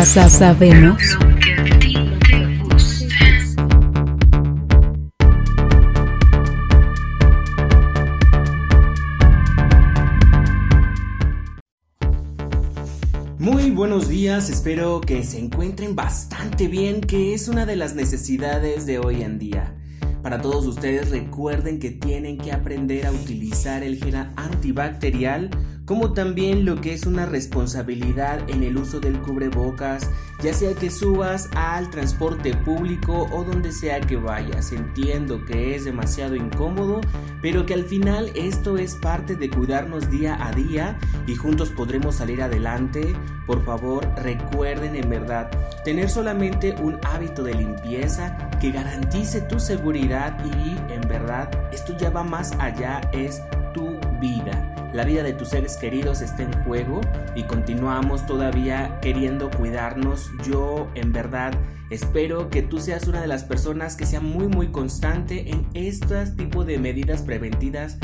sabemos Muy buenos días, espero que se encuentren bastante bien, que es una de las necesidades de hoy en día. Para todos ustedes recuerden que tienen que aprender a utilizar el gel antibacterial como también lo que es una responsabilidad en el uso del cubrebocas, ya sea que subas al transporte público o donde sea que vayas. Entiendo que es demasiado incómodo, pero que al final esto es parte de cuidarnos día a día y juntos podremos salir adelante. Por favor, recuerden en verdad tener solamente un hábito de limpieza que garantice tu seguridad y en verdad esto ya va más allá, es tu vida la vida de tus seres queridos está en juego y continuamos todavía queriendo cuidarnos. Yo en verdad espero que tú seas una de las personas que sea muy muy constante en estos tipos de medidas preventivas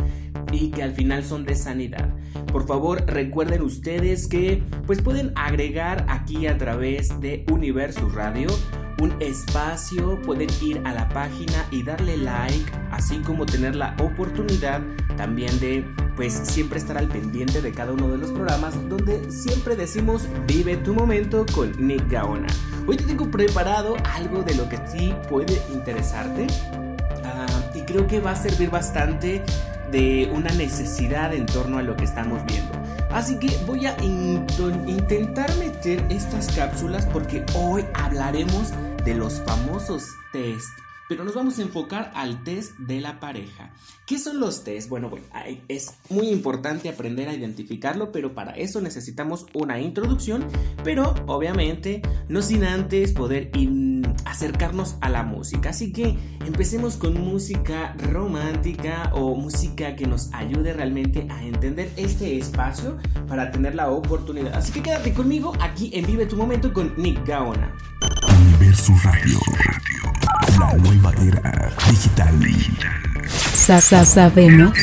y que al final son de sanidad. Por favor, recuerden ustedes que pues pueden agregar aquí a través de Universo Radio un espacio, pueden ir a la página y darle like, así como tener la oportunidad también de pues siempre estar al pendiente de cada uno de los programas donde siempre decimos vive tu momento con Nick Gaona. Hoy te tengo preparado algo de lo que sí puede interesarte ah, y creo que va a servir bastante de una necesidad en torno a lo que estamos viendo. Así que voy a intentar meter estas cápsulas porque hoy hablaremos de los famosos test pero nos vamos a enfocar al test de la pareja. ¿Qué son los test? Bueno, bueno, es muy importante aprender a identificarlo, pero para eso necesitamos una introducción, pero obviamente no sin antes poder acercarnos a la música. Así que empecemos con música romántica o música que nos ayude realmente a entender este espacio para tener la oportunidad. Así que quédate conmigo aquí en Vive tu Momento con Nick Gaona. Universo Radio. La nueva era digital. Sasa sabemos.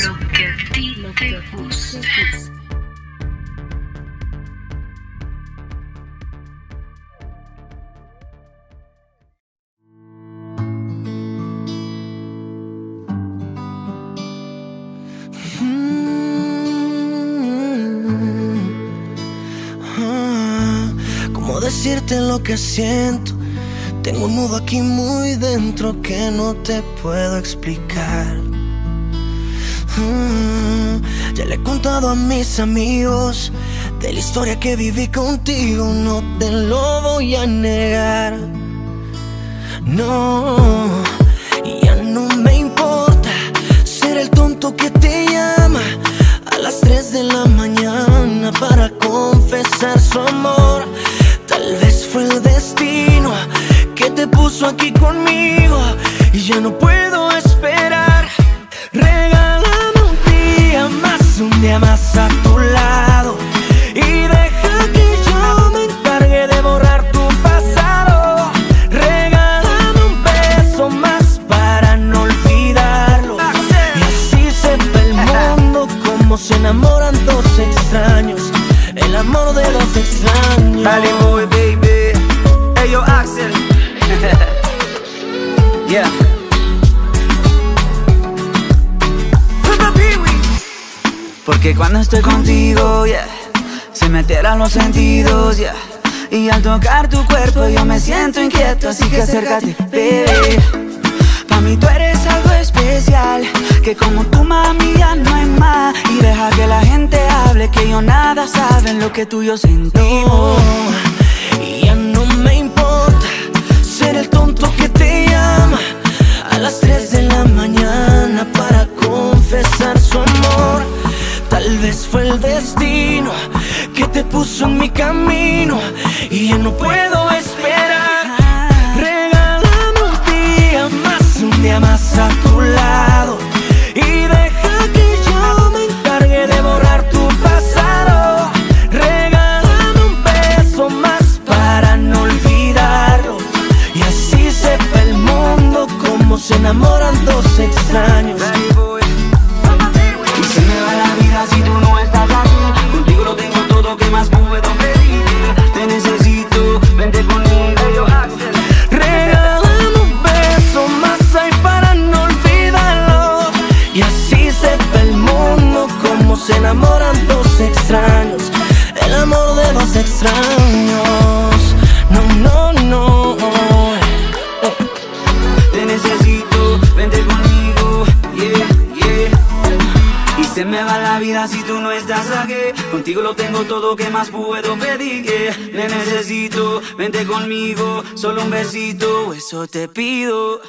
¿Cómo decirte lo que siento? Tengo un nudo aquí muy dentro que no te puedo explicar. Mm, ya le he contado a mis amigos de la historia que viví contigo, no te lo voy a negar. No, ya no me importa ser el tonto que te llama estoy contigo, yeah, se me alteran los sentidos, yeah. Y al tocar tu cuerpo yo me siento inquieto, así que acércate, baby. Pa' mí tú eres algo especial, que como tu mami ya no hay más. Y deja que la gente hable, que yo nada sabe en lo que tú y yo sentimos. Y ya no me importa ser el tonto que te llama a las 3 de la mañana para confesar su amor. Tal vez fue el destino que te puso en mi camino y ya no puedo esperar. Regálame un día más, un día más a te pido.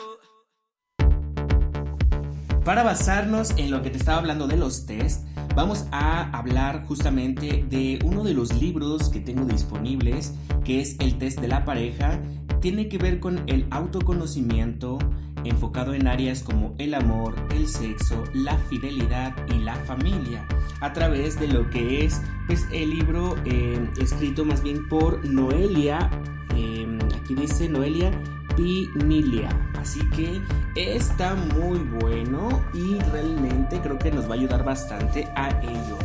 Para basarnos en lo que te estaba hablando de los test, vamos a hablar justamente de uno de los libros que tengo disponibles, que es el test de la pareja. Tiene que ver con el autoconocimiento, enfocado en áreas como el amor, el sexo, la fidelidad y la familia, a través de lo que es pues, el libro eh, escrito más bien por Noelia, eh, aquí dice Noelia Pinilia. Así que está muy bueno y realmente creo que nos va a ayudar bastante a ello.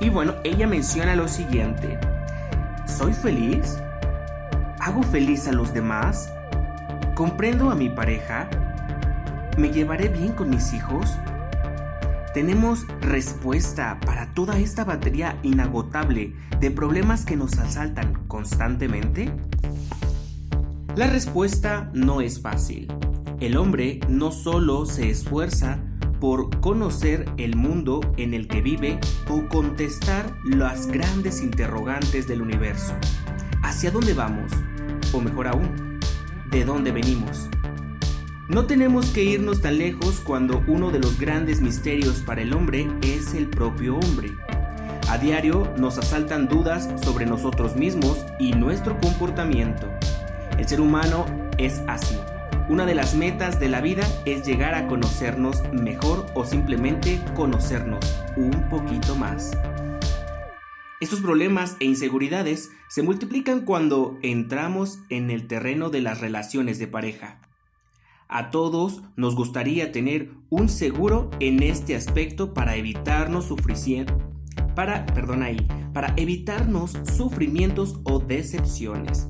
Y bueno, ella menciona lo siguiente. ¿Soy feliz? ¿Hago feliz a los demás? ¿Comprendo a mi pareja? ¿Me llevaré bien con mis hijos? ¿Tenemos respuesta para toda esta batería inagotable de problemas que nos asaltan constantemente? La respuesta no es fácil. El hombre no solo se esfuerza por conocer el mundo en el que vive o contestar las grandes interrogantes del universo. ¿Hacia dónde vamos? O mejor aún, ¿de dónde venimos? No tenemos que irnos tan lejos cuando uno de los grandes misterios para el hombre es el propio hombre. A diario nos asaltan dudas sobre nosotros mismos y nuestro comportamiento. El ser humano es así. Una de las metas de la vida es llegar a conocernos mejor o simplemente conocernos un poquito más. Estos problemas e inseguridades se multiplican cuando entramos en el terreno de las relaciones de pareja. A todos nos gustaría tener un seguro en este aspecto para evitarnos sufrimientos, para, perdón ahí, para evitarnos sufrimientos o decepciones.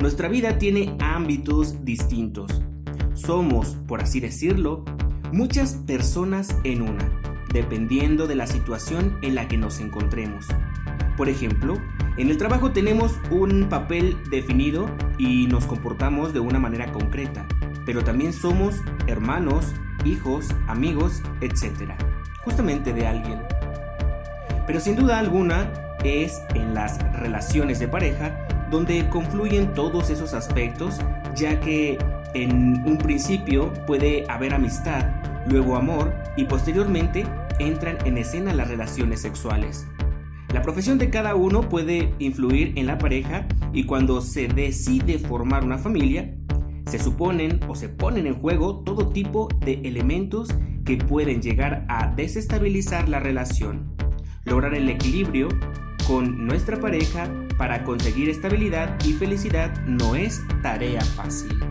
Nuestra vida tiene ámbitos distintos. Somos, por así decirlo, muchas personas en una, dependiendo de la situación en la que nos encontremos. Por ejemplo, en el trabajo tenemos un papel definido y nos comportamos de una manera concreta, pero también somos hermanos, hijos, amigos, etc. Justamente de alguien. Pero sin duda alguna es en las relaciones de pareja donde confluyen todos esos aspectos, ya que en un principio puede haber amistad, luego amor y posteriormente entran en escena las relaciones sexuales. La profesión de cada uno puede influir en la pareja y cuando se decide formar una familia, se suponen o se ponen en juego todo tipo de elementos que pueden llegar a desestabilizar la relación. Lograr el equilibrio con nuestra pareja para conseguir estabilidad y felicidad no es tarea fácil.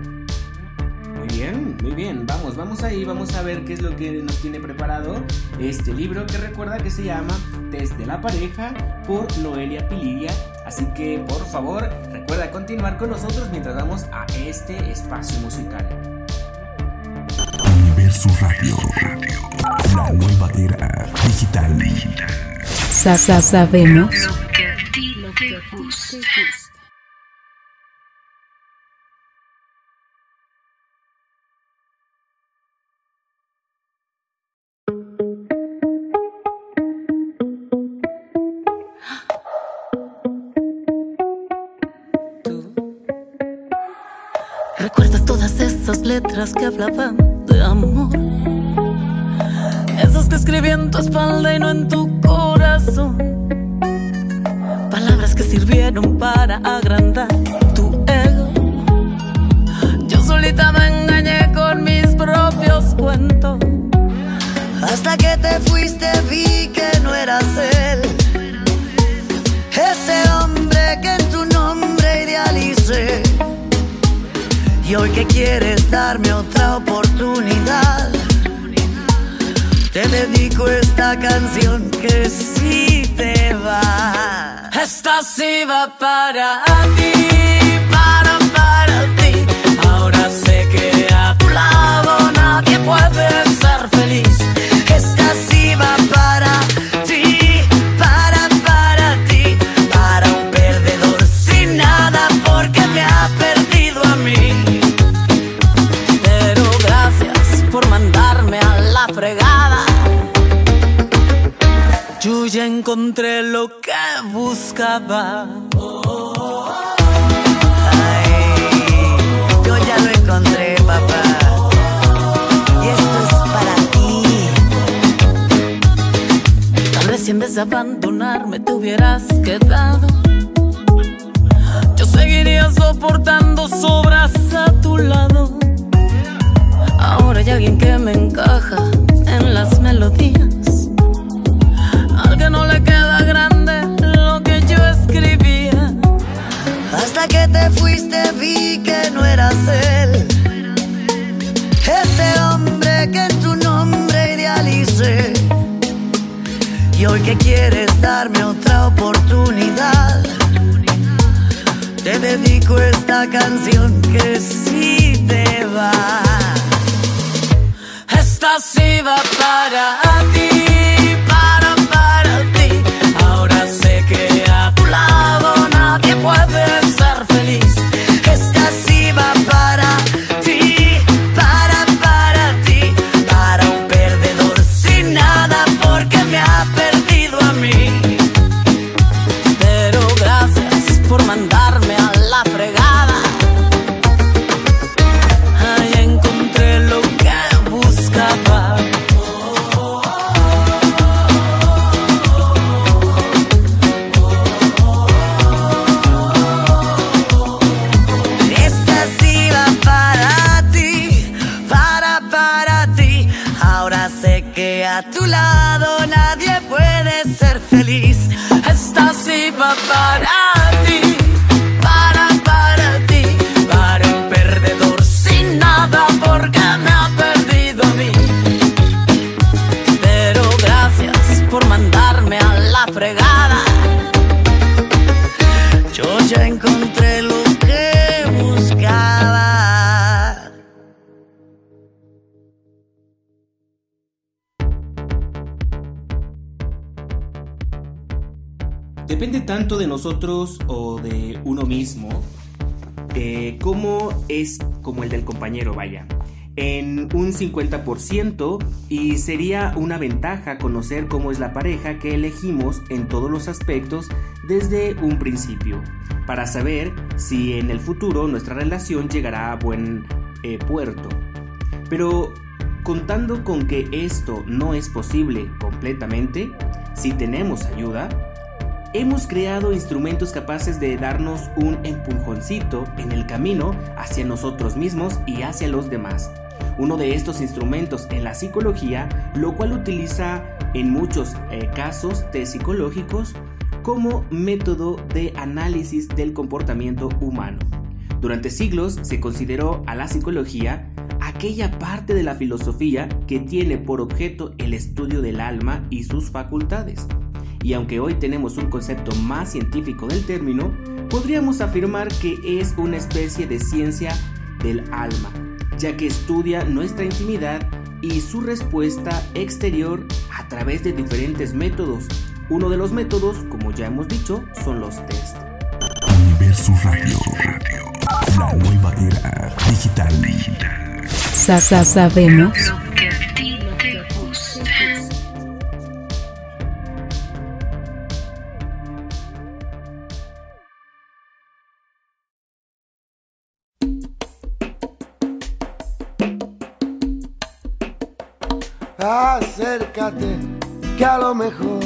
Muy bien, muy bien, vamos, vamos ahí, vamos a ver qué es lo que nos tiene preparado este libro que recuerda que se llama Test de la pareja por Noelia Pilidia. Así que por favor recuerda continuar con nosotros mientras vamos a este espacio musical. Universo Radio, la nueva era digital. Sa- sa- sabemos ¿Recuerdas todas esas letras que hablaban de amor? Esas que escribí en tu espalda y no en tu corazón. Sirvieron para agrandar tu ego. Yo solita me engañé con mis propios cuentos. Hasta que te fuiste vi que no eras él. Ese hombre que en tu nombre idealicé. Y hoy que quieres darme otra oportunidad, te dedico esta canción que sí te va. Esta sí va para ti, para, para ti. Ahora sé que a tu lado nadie puede ser feliz. Encontré lo que buscaba. Yo ya lo encontré, papá. Y esto es para ti. Tal vez si en vez de abandonarme te hubieras quedado. Yo seguiría soportando sobras a tu lado. Ahora hay alguien que me encaja en las melodías. Le queda grande lo que yo escribía. Hasta que te fuiste vi que no eras él. Ese hombre que en tu nombre idealicé. Y hoy que quieres darme otra oportunidad, te dedico esta canción que sí te va. Esta sí va para ti, o de uno mismo eh, como es como el del compañero, vaya. En un 50% y sería una ventaja conocer cómo es la pareja que elegimos en todos los aspectos desde un principio, para saber si en el futuro nuestra relación llegará a buen eh, puerto. Pero contando con que esto no es posible completamente, si tenemos ayuda, hemos creado instrumentos capaces de darnos un empujoncito en el camino hacia nosotros mismos y hacia los demás. Uno de estos instrumentos en la psicología, lo cual utiliza en muchos eh, casos psicológicos como método de análisis del comportamiento humano. Durante siglos se consideró a la psicología aquella parte de la filosofía que tiene por objeto el estudio del alma y sus facultades. Y aunque hoy tenemos un concepto más científico del término, podríamos afirmar que es una especie de ciencia del alma, ya que estudia nuestra intimidad y su respuesta exterior a través de diferentes métodos. Uno de los métodos, como ya hemos dicho, son los test. Universo Radio. La nueva era digital. Sa- sa- sabemos. Acércate, que a lo mejor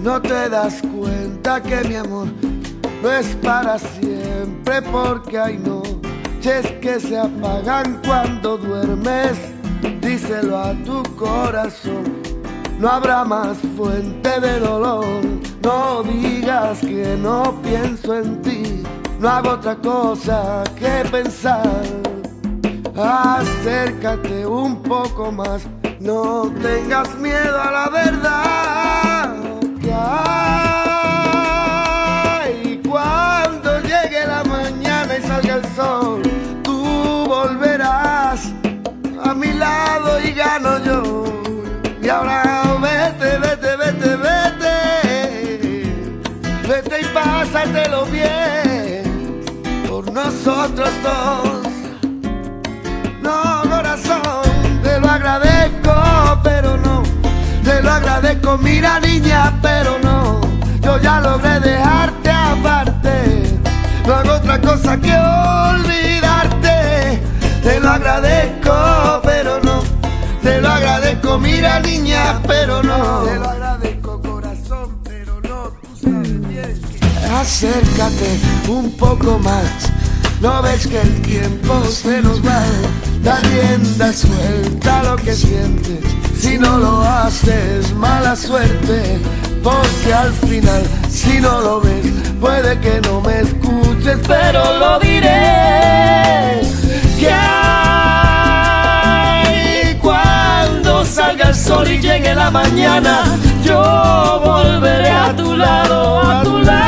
no te das cuenta que mi amor no es para siempre, porque hay noches que se apagan cuando duermes. Díselo a tu corazón, no habrá más fuente de dolor. No digas que no pienso en ti, no hago otra cosa que pensar. Acércate un poco más, no tengas miedo a la verdad que hay. Cuando llegue la mañana y salga el sol, tú volverás a mi lado y gano yo. Y ahora vete, vete, vete, vete, vete y pásatelo bien por nosotros dos. Agradezco. agradezco, mira niña, pero no, yo ya logré dejarte aparte. No hago otra cosa que olvidarte. Te lo agradezco, pero no. Te lo agradezco, mira niña, pero no. Te lo agradezco, corazón, pero no. Tú sabes bien. Acércate un poco más. No ves que el tiempo se nos va. Da rienda suelta lo que sientes. Si no lo haces, mala suerte. Porque al final, si no lo ves, puede que no me escuches, pero lo diré. Que cuando salga el sol y llegue la mañana, yo volveré a tu lado, a tu lado,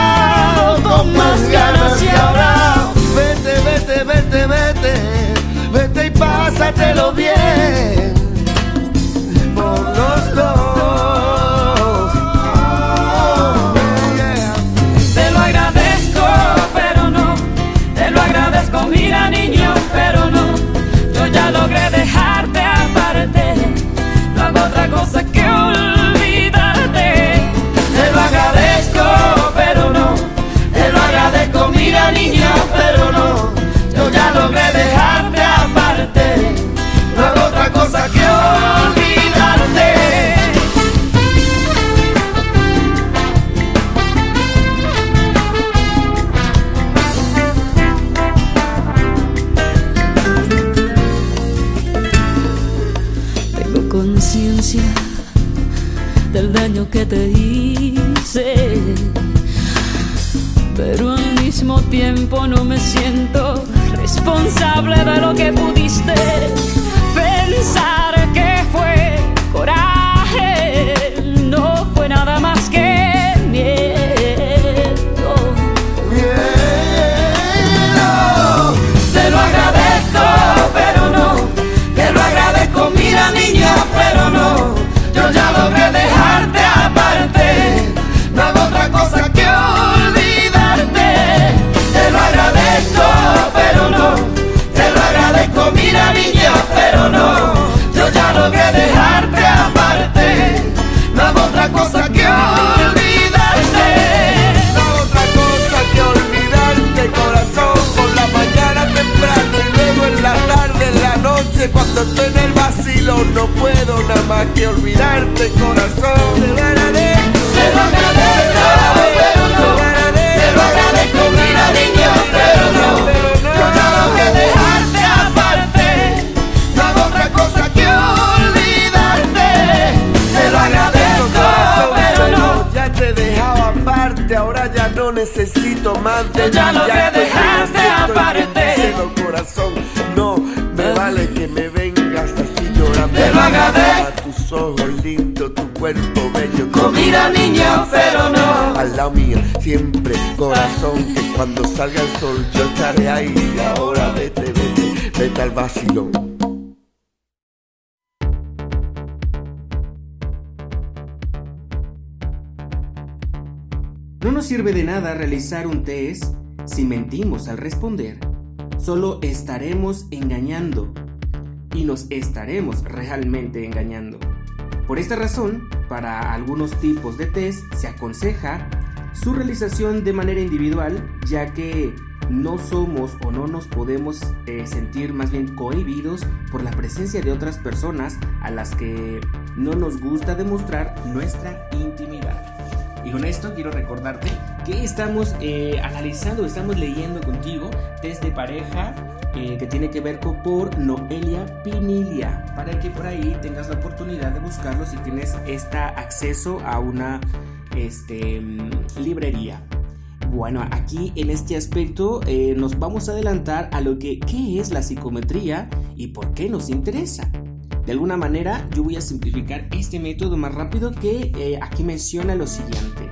cuando salga el sol yo estaré ahí. Ahora vete, vete, vete al vacilón. No nos sirve de nada realizar un test si mentimos al responder. Solo estaremos engañando y nos estaremos realmente engañando. Por esta razón, para algunos tipos de test se aconseja su realización de manera individual, ya que no somos o no nos podemos eh, sentir más bien cohibidos por la presencia de otras personas a las que no nos gusta demostrar nuestra intimidad. Y con esto quiero recordarte que estamos eh, analizando, estamos leyendo contigo test de pareja eh, que tiene que ver con por Noelia Pinilia, para que por ahí tengas la oportunidad de buscarlo si tienes este acceso a una este, librería. Bueno, aquí en este aspecto eh, nos vamos a adelantar a lo que qué es la psicometría y por qué nos interesa. De alguna manera yo voy a simplificar este método más rápido que eh, aquí menciona lo siguiente.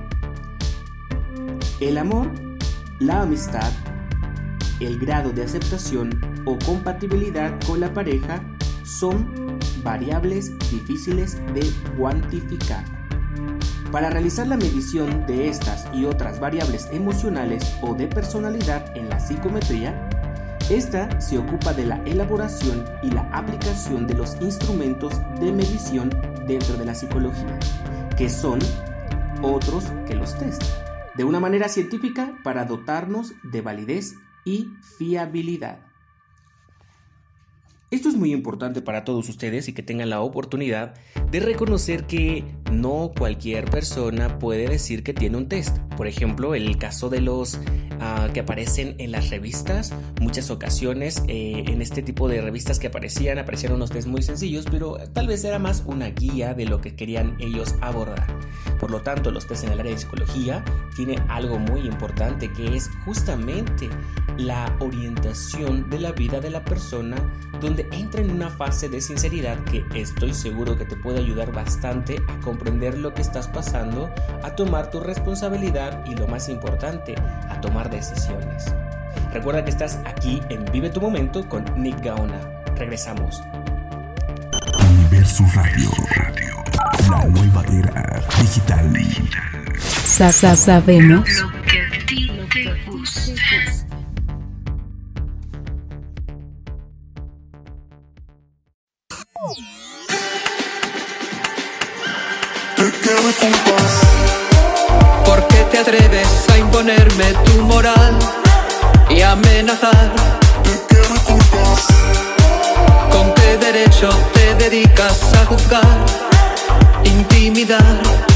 El amor, la amistad, el grado de aceptación o compatibilidad con la pareja son variables difíciles de cuantificar. Para realizar la medición de estas y otras variables emocionales o de personalidad en la psicometría, esta se ocupa de la elaboración y la aplicación de los instrumentos de medición dentro de la psicología. que son otros que los test, de una manera científica para dotarnos de validez y fiabilidad. Esto es muy importante para todos ustedes y que tengan la oportunidad de reconocer que no cualquier persona puede decir que tiene un test. Por ejemplo, el caso de los ah, que aparecen en las revistas, muchas ocasiones eh, en este tipo de revistas que aparecían, aparecieron unos test muy sencillos, pero tal vez era más una guía de lo que querían ellos abordar. Por lo tanto, los test en el área de psicología tiene algo muy importante que es justamente la orientación de la vida de la persona donde entra en una fase de sinceridad que estoy seguro que te puede ayudar bastante a comprender lo que estás pasando, a tomar tu responsabilidad y lo más importante, a tomar decisiones. Recuerda que estás aquí en Vive tu Momento con Nick Gaona. Regresamos. Universo Radio. La nueva era digital. Sa- sa- sabemos. ¿Por qué te atreves a imponerme tu moral y amenazar? ¿Con qué derecho te dedicas a juzgar, intimidar?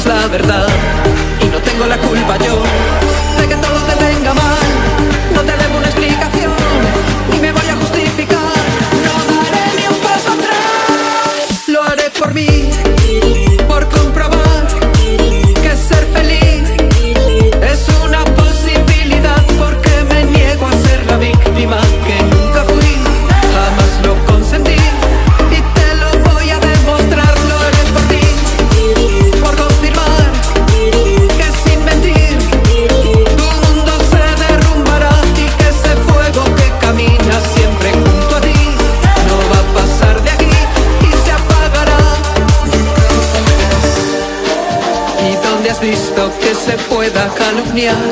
Es la verdad, y no tengo la culpa yo Yeah.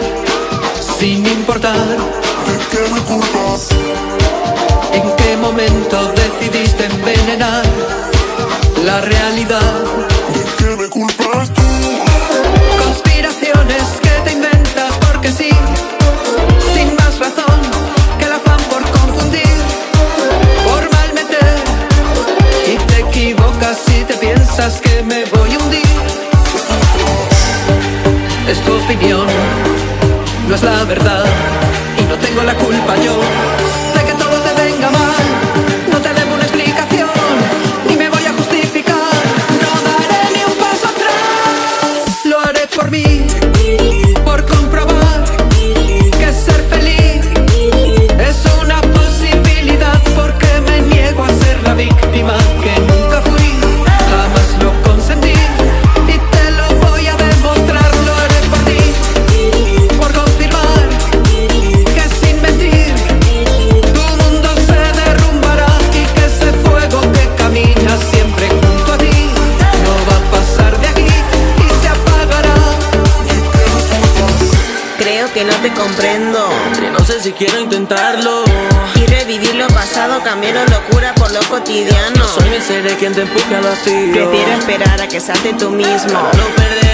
Cotidiano. Soy mi ser quien te empuja al vacío. Prefiero esperar a que salte tú mismo. No perder,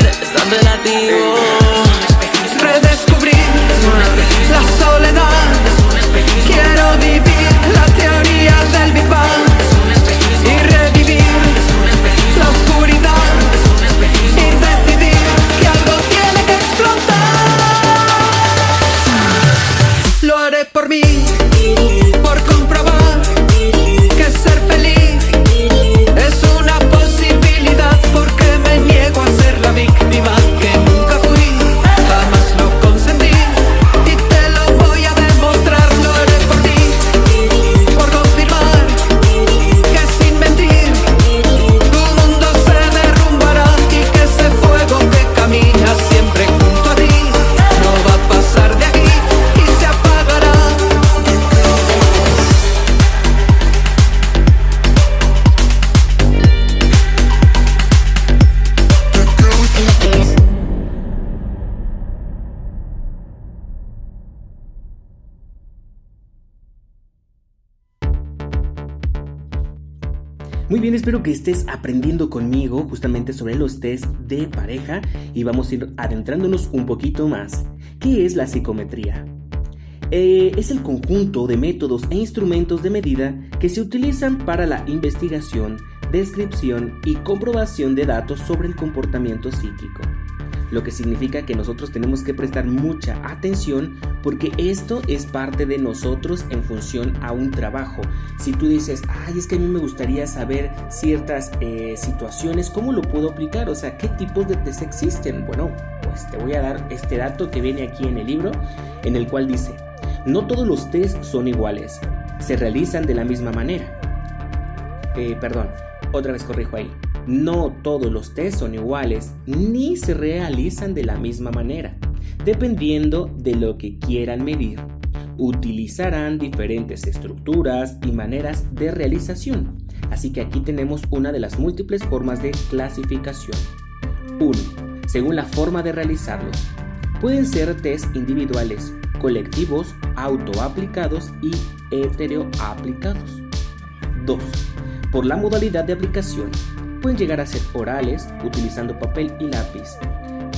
Muy bien, espero que estés aprendiendo conmigo justamente sobre los test de pareja y vamos a ir adentrándonos un poquito más. ¿Qué es la psicometría? Eh, es el conjunto de métodos e instrumentos de medida que se utilizan para la investigación, descripción y comprobación de datos sobre el comportamiento psíquico lo que significa que nosotros tenemos que prestar mucha atención porque esto es parte de nosotros en función a un trabajo. Si tú dices, ay, es que a mí me gustaría saber ciertas eh, situaciones, ¿cómo lo puedo aplicar? O sea, ¿qué tipos de test existen? Bueno, pues te voy a dar este dato que viene aquí en el libro, en el cual dice, no todos los test son iguales, se realizan de la misma manera. Eh, perdón, otra vez corrijo ahí. No todos los test son iguales ni se realizan de la misma manera. Dependiendo de lo que quieran medir, utilizarán diferentes estructuras y maneras de realización. Así que aquí tenemos una de las múltiples formas de clasificación. 1. Según la forma de realizarlos. Pueden ser test individuales, colectivos, autoaplicados y heteroaplicados. 2. Por la modalidad de aplicación, pueden llegar a ser orales utilizando papel y lápiz,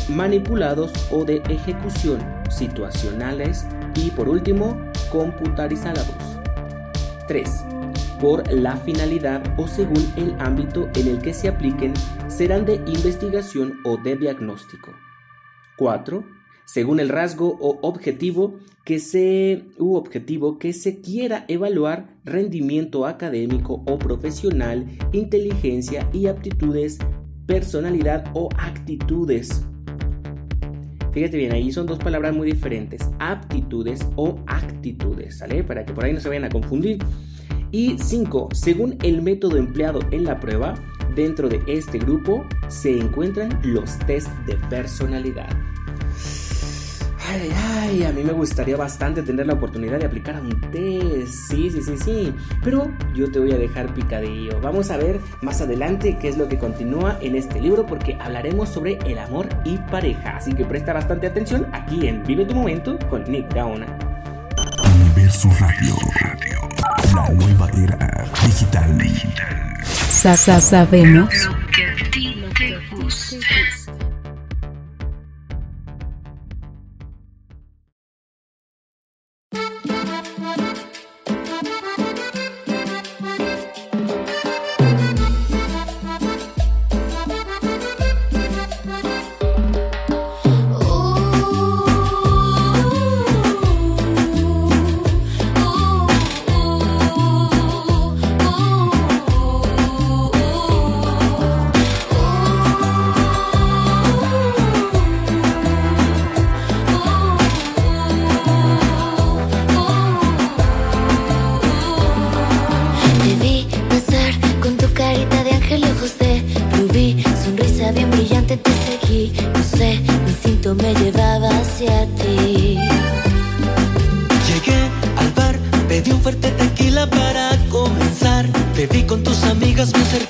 manipulados o de ejecución, situacionales y por último, computarizados. 3. Por la finalidad o según el ámbito en el que se apliquen, serán de investigación o de diagnóstico. 4 según el rasgo o objetivo que se, u objetivo que se quiera evaluar rendimiento académico o profesional, inteligencia y aptitudes, personalidad o actitudes. Fíjate bien, ahí son dos palabras muy diferentes, aptitudes o actitudes, ¿sale? Para que por ahí no se vayan a confundir. Y 5. Según el método empleado en la prueba, dentro de este grupo se encuentran los test de personalidad. Ay, ay, a mí me gustaría bastante tener la oportunidad de aplicar a un test. Sí, sí, sí, sí. Pero yo te voy a dejar picadillo. Vamos a ver más adelante qué es lo que continúa en este libro porque hablaremos sobre el amor y pareja. Así que presta bastante atención aquí en Vive tu Momento con Nick Gaona. Universo Radio. La nueva era digital. Sa sa sabemos que a ti te gusta. Amigas, me acerqué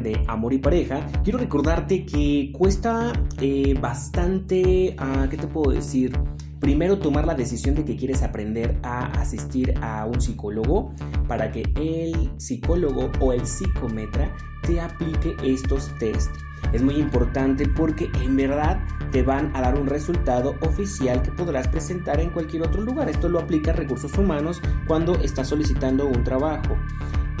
de amor y pareja, quiero recordarte que cuesta eh, bastante, ah, ¿qué te puedo decir? Primero tomar la decisión de que quieres aprender a asistir a un psicólogo para que el psicólogo o el psicometra te aplique estos test. Es muy importante porque en verdad te van a dar un resultado oficial que podrás presentar en cualquier otro lugar. Esto lo aplica recursos humanos cuando estás solicitando un trabajo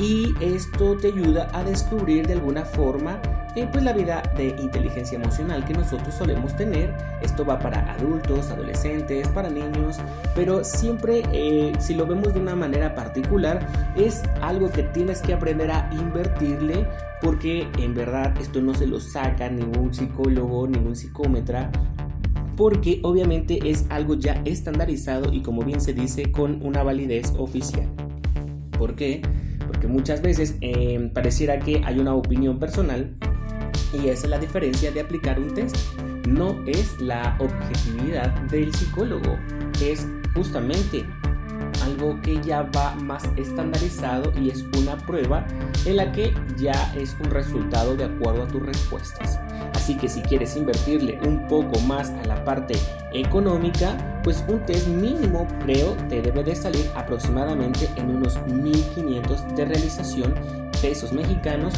y esto te ayuda a descubrir de alguna forma eh, pues la vida de inteligencia emocional que nosotros solemos tener. Esto va para adultos, adolescentes, para niños, pero siempre eh, si lo vemos de una manera particular es algo que tienes que aprender a invertirle porque en verdad esto no se lo saca ningún psicólogo, ningún psicómetra porque obviamente es algo ya estandarizado y como bien se dice con una validez oficial. ¿Por qué? Porque muchas veces eh, pareciera que hay una opinión personal y esa es la diferencia de aplicar un test. No es la objetividad del psicólogo, es justamente algo que ya va más estandarizado y es una prueba en la que ya es un resultado de acuerdo a tus respuestas. Así que si quieres invertirle un poco más a la parte económica, pues un test mínimo creo te debe de salir aproximadamente en unos 1500 de realización pesos mexicanos.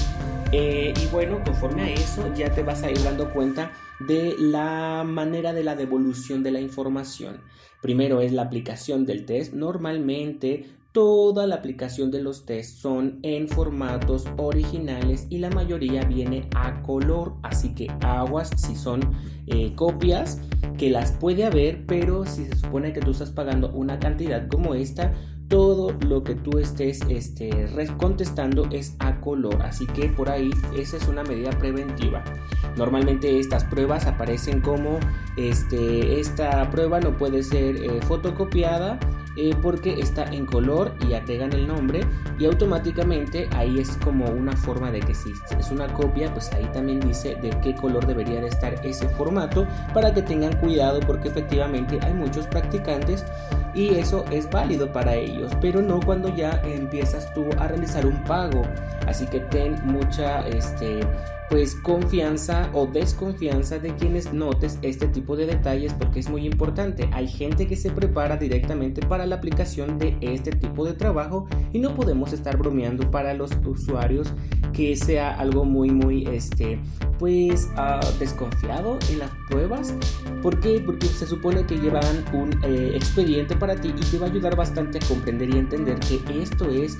Eh, y bueno, conforme a eso ya te vas a ir dando cuenta de la manera de la devolución de la información. Primero es la aplicación del test. Normalmente toda la aplicación de los tests son en formatos originales y la mayoría viene a color. Así que aguas si son eh, copias que las puede haber, pero si se supone que tú estás pagando una cantidad como esta, todo lo que tú estés este, contestando es a color. Así que por ahí esa es una medida preventiva. Normalmente estas pruebas aparecen como este, esta prueba no puede ser eh, fotocopiada eh, porque está en color y agregan el nombre y automáticamente ahí es como una forma de que si es una copia pues ahí también dice de qué color debería de estar ese formato para que tengan cuidado porque efectivamente hay muchos practicantes y eso es válido para ellos, pero no cuando ya empiezas tú a realizar un pago. Así que ten mucha este pues confianza o desconfianza de quienes notes este tipo de detalles porque es muy importante. Hay gente que se prepara directamente para la aplicación de este tipo de trabajo y no podemos estar bromeando para los usuarios que sea algo muy muy este pues uh, desconfiado en las pruebas. ¿Por qué? Porque se supone que llevan un eh, expediente para ti y te va a ayudar bastante a comprender y entender que esto es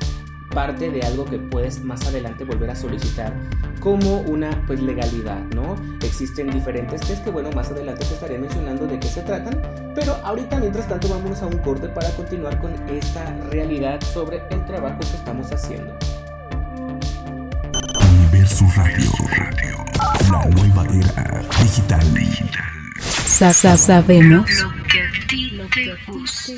parte de algo que puedes más adelante volver a solicitar como una pues legalidad, ¿no? Existen diferentes test que bueno, más adelante te estaré mencionando de qué se tratan, pero ahorita mientras tanto vámonos a un corte para continuar con esta realidad sobre el trabajo que estamos haciendo. Universo Radio. La nueva era digital. Sa- sa- sabemos. Lo que a ti te gusta.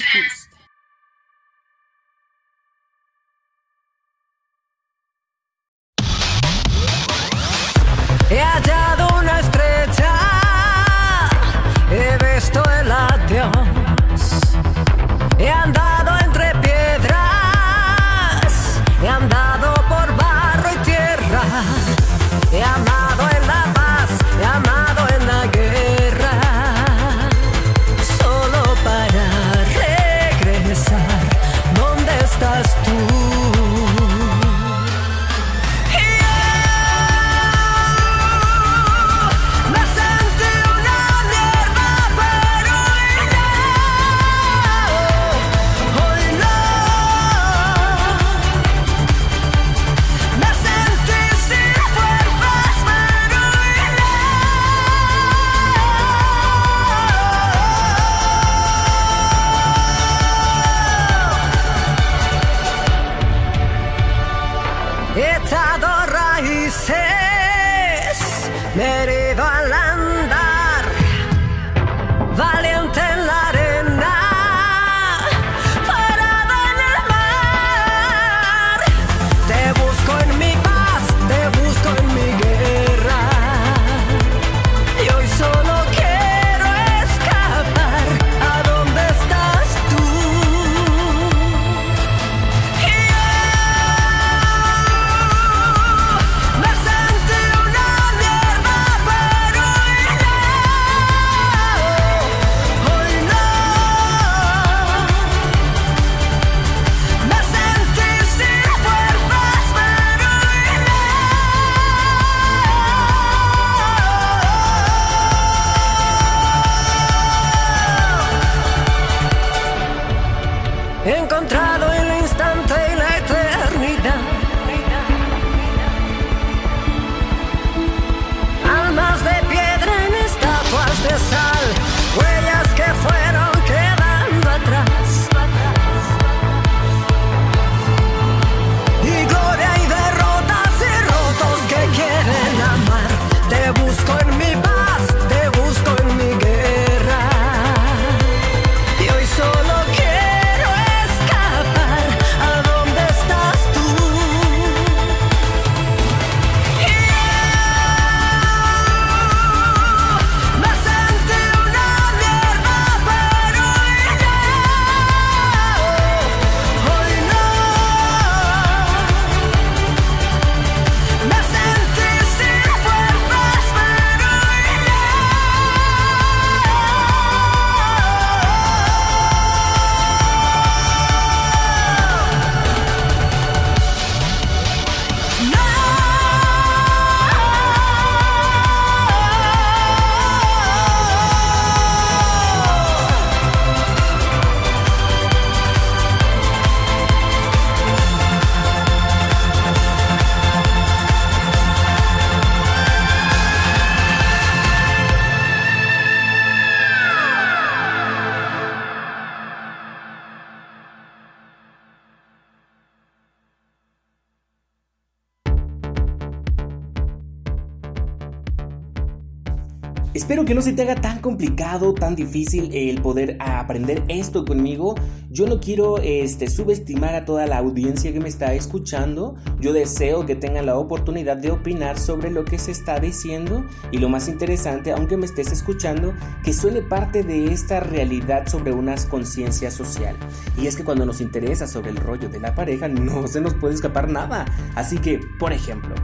Espero que no se te haga tan complicado, tan difícil el poder aprender esto conmigo. Yo no quiero este, subestimar a toda la audiencia que me está escuchando. Yo deseo que tengan la oportunidad de opinar sobre lo que se está diciendo y lo más interesante, aunque me estés escuchando, que suene parte de esta realidad sobre una conciencia social. Y es que cuando nos interesa sobre el rollo de la pareja no se nos puede escapar nada. Así que, por ejemplo,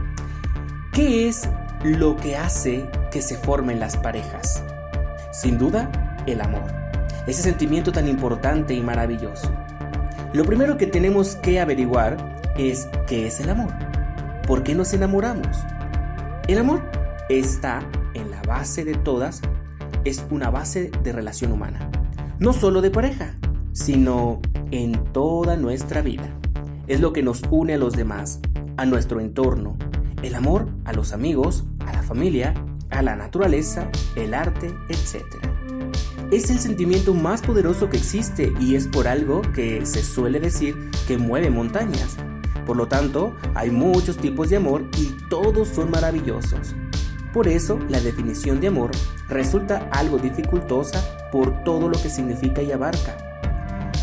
¿qué es lo que hace que se formen las parejas? Sin duda, el amor. Ese sentimiento tan importante y maravilloso. Lo primero que tenemos que averiguar es qué es el amor. ¿Por qué nos enamoramos? El amor está en la base de todas, es una base de relación humana. No solo de pareja, sino en toda nuestra vida. Es lo que nos une a los demás, a nuestro entorno. El amor a los amigos, a la familia, a la naturaleza, el arte, etc. Es el sentimiento más poderoso que existe y es por algo que se suele decir que mueve montañas. Por lo tanto, hay muchos tipos de amor y todos son maravillosos. Por eso, la definición de amor resulta algo dificultosa por todo lo que significa y abarca.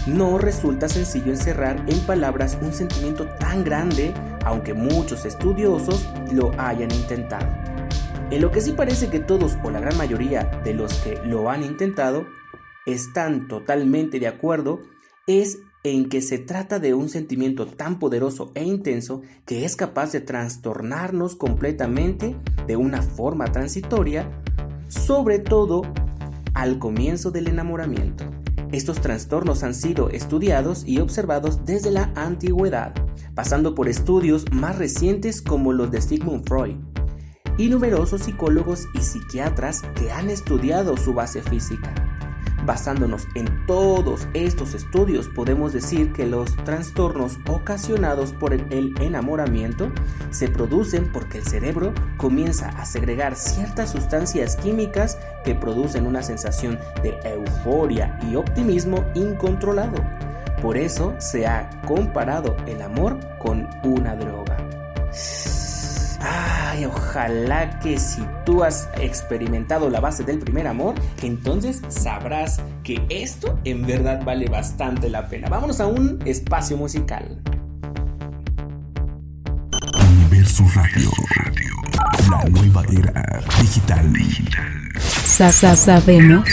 No resulta sencillo encerrar en palabras un sentimiento tan grande, aunque muchos estudiosos lo hayan intentado. En lo que sí parece que todos o la gran mayoría de los que lo han intentado están totalmente de acuerdo es en que se trata de un sentimiento tan poderoso e intenso que es capaz de trastornarnos completamente de una forma transitoria, sobre todo al comienzo del enamoramiento. Estos trastornos han sido estudiados y observados desde la antigüedad, pasando por estudios más recientes como los de Sigmund Freud, y numerosos psicólogos y psiquiatras que han estudiado su base física. Basándonos en todos estos estudios, podemos decir que los trastornos ocasionados por el enamoramiento se producen porque el cerebro comienza a segregar ciertas sustancias químicas que producen una sensación de euforia y optimismo incontrolado. Por eso se ha comparado el amor con una droga. Ay, ojalá que si tú has experimentado la base del primer amor, entonces sabrás que esto en verdad vale bastante la pena. Vámonos a un espacio musical. Universo Radio. La nueva era digital. Sa- sa- sabemos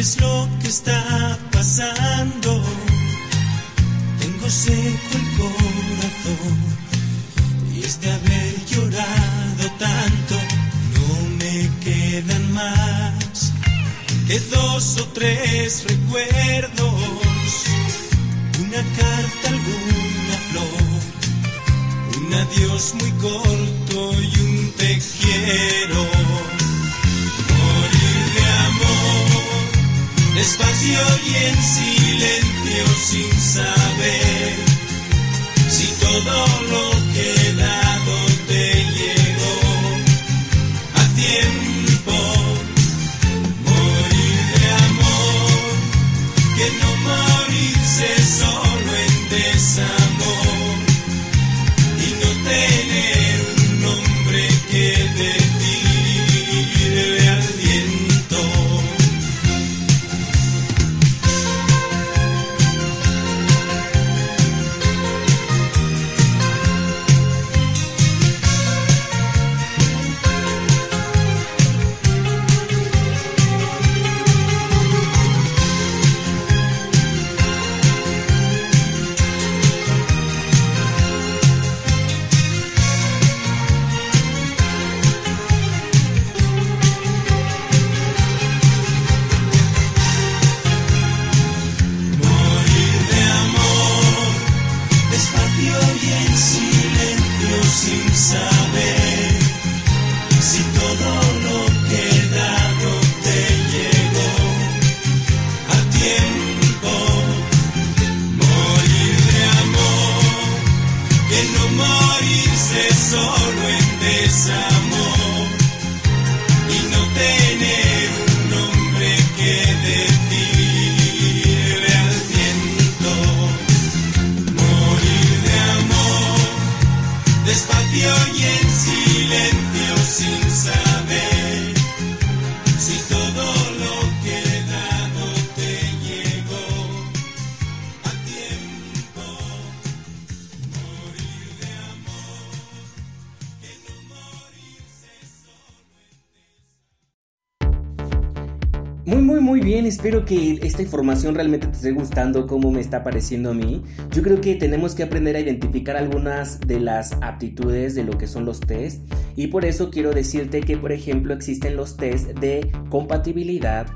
es lo que está pasando. Tengo seco el corazón y es de haber llorado tanto. No me quedan más que dos o tres recuerdos. Una carta, alguna flor, un adiós muy corto y un te quiero. Despacio y en silencio sin saber si todo lo que he que esta información realmente te esté gustando, como me está pareciendo a mí. Yo creo que tenemos que aprender a identificar algunas de las aptitudes de lo que son los test. Y por eso quiero decirte que, por ejemplo, existen los test de compatibilidad,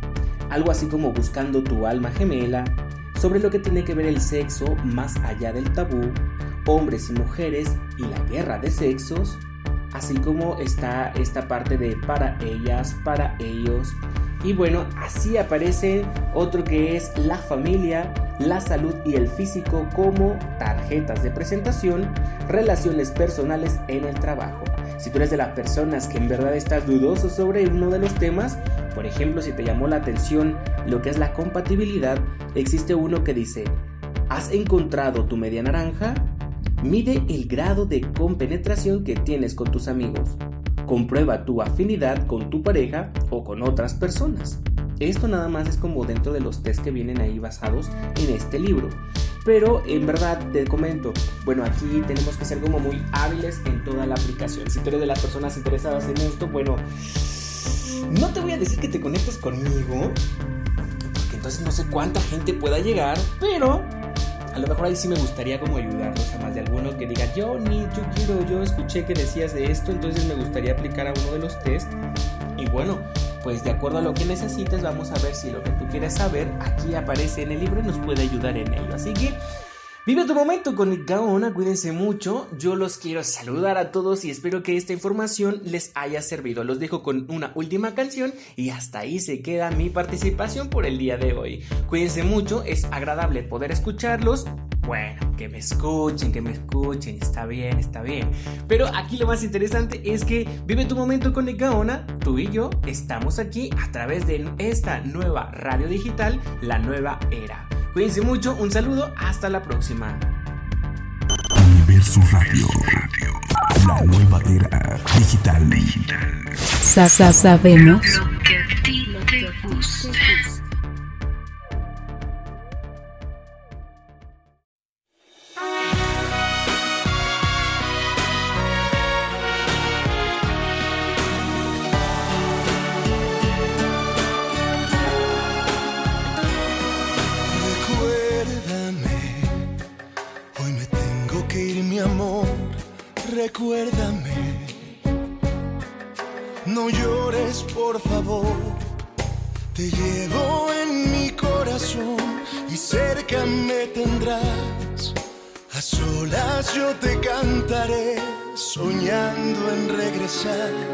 algo así como buscando tu alma gemela, sobre lo que tiene que ver el sexo más allá del tabú, hombres y mujeres y la guerra de sexos, así como está esta parte de para ellas, para ellos. Y bueno, así aparece otro que es la familia, la salud y el físico como tarjetas de presentación, relaciones personales en el trabajo. Si tú eres de las personas que en verdad estás dudoso sobre uno de los temas, por ejemplo, si te llamó la atención lo que es la compatibilidad, existe uno que dice, ¿has encontrado tu media naranja? Mide el grado de compenetración que tienes con tus amigos. Comprueba tu afinidad con tu pareja o con otras personas. Esto nada más es como dentro de los test que vienen ahí basados en este libro. Pero en verdad te comento, bueno, aquí tenemos que ser como muy hábiles en toda la aplicación. Si tú eres de las personas interesadas en esto, bueno, no te voy a decir que te conectes conmigo, porque entonces no sé cuánta gente pueda llegar, pero a lo mejor ahí sí me gustaría como ayudarlos a más de alguno que diga, yo ni yo quiero, yo escuché que decías de esto, entonces me gustaría aplicar a uno de los test. Y bueno, pues de acuerdo a lo que necesites, vamos a ver si lo que tú quieres saber aquí aparece en el libro y nos puede ayudar en ello. Así que Vive tu momento con Nick Gaona, cuídense mucho. Yo los quiero saludar a todos y espero que esta información les haya servido. Los dejo con una última canción y hasta ahí se queda mi participación por el día de hoy. Cuídense mucho, es agradable poder escucharlos. Bueno, que me escuchen, que me escuchen, está bien, está bien. Pero aquí lo más interesante es que vive tu momento con Gaona, tú y yo estamos aquí a través de esta nueva radio digital, la nueva era. Cuídense mucho, un saludo, hasta la próxima. Universo Radio. La nueva era digital. Sa -sa Sabemos. Lo que a ti te gusta. Regresar.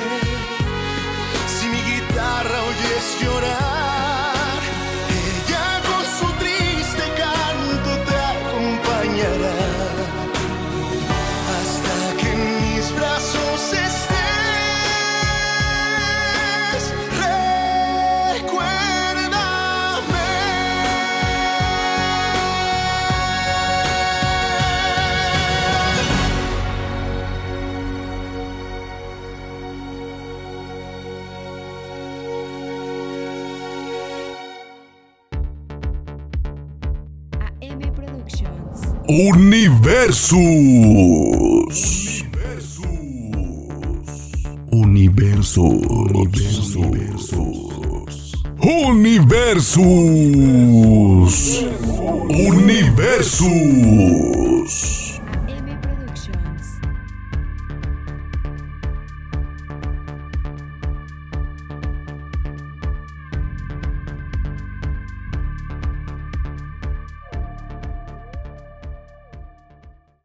Guitarra oyes llorar, Universus. Universo. Universus. Universus. Universus.